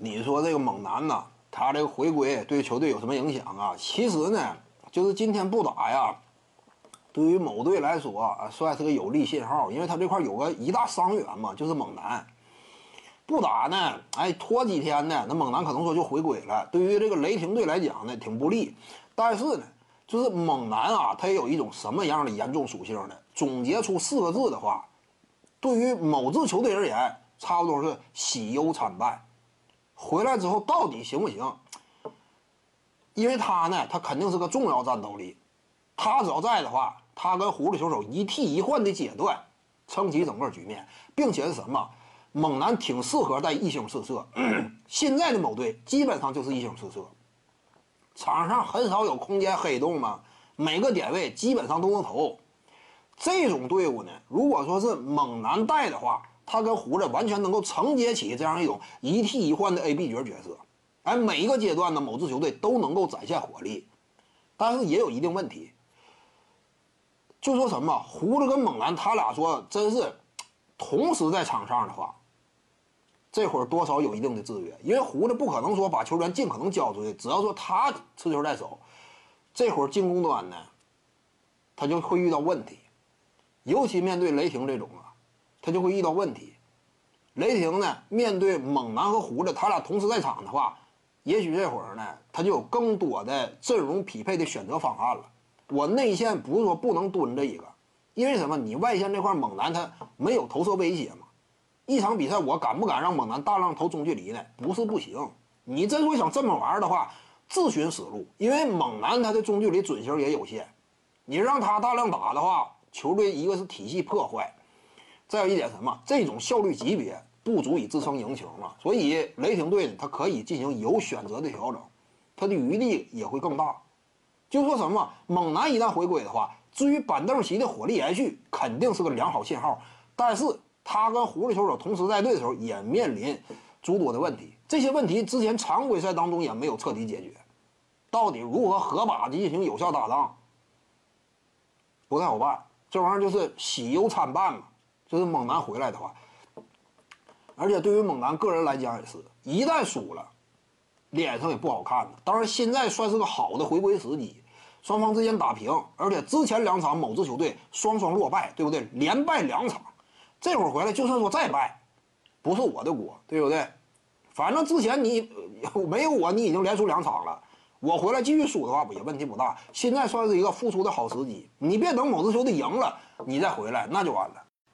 你说这个猛男呐，他这个回归对球队有什么影响啊？其实呢，就是今天不打呀，对于某队来说啊，算是个有利信号，因为他这块有个一大伤员嘛，就是猛男。不打呢，哎，拖几天呢，那猛男可能说就回归了。对于这个雷霆队来讲呢，挺不利。但是呢，就是猛男啊，他也有一种什么样的严重属性呢？总结出四个字的话，对于某支球队而言，差不多是喜忧参半。回来之后到底行不行？因为他呢，他肯定是个重要战斗力。他只要在的话，他跟狐狸球手一替一换的阶段，撑起整个局面，并且是什么？猛男挺适合带一星四射。现在的某队基本上就是一星四射，场上很少有空间黑洞嘛，每个点位基本上都能投。这种队伍呢，如果说是猛男带的话。他跟胡子完全能够承接起这样一种一替一换的 A B 角角色，哎，每一个阶段呢，某支球队都能够展现火力，但是也有一定问题。就说什么胡子跟猛男，他俩说真是同时在场上的话，这会儿多少有一定的制约，因为胡子不可能说把球员尽可能交出去，只要说他持球在手，这会儿进攻端呢，他就会遇到问题，尤其面对雷霆这种啊。他就会遇到问题。雷霆呢，面对猛男和胡子，他俩同时在场的话，也许这会儿呢，他就有更多的阵容匹配的选择方案了。我内线不是说不能蹲着一个，因为什么？你外线这块猛男他没有投射威胁嘛。一场比赛我敢不敢让猛男大量投中距离呢？不是不行。你真说想这么玩的话，自寻死路。因为猛男他的中距离准星也有限，你让他大量打的话，球队一个是体系破坏。再有一点什么？这种效率级别不足以支撑赢球嘛？所以雷霆队呢，它可以进行有选择的调整，它的余地也会更大。就说什么猛男一旦回归的话，至于板凳席的火力延续，肯定是个良好信号。但是他跟狐狸球手同时在队的时候，也面临诸多的问题。这些问题之前常规赛当中也没有彻底解决，到底如何合把进行有效搭档，不太好办。这玩意儿就是喜忧参半嘛。就是猛男回来的话，而且对于猛男个人来讲也是一旦输了，脸上也不好看了。当然，现在算是个好的回归时机，双方之间打平，而且之前两场某支球队双双落败，对不对？连败两场，这会儿回来就算说再败，不是我的锅，对不对？反正之前你没有我，你已经连输两场了，我回来继续输的话，也问题不大。现在算是一个复出的好时机，你别等某支球队赢了，你再回来，那就完了。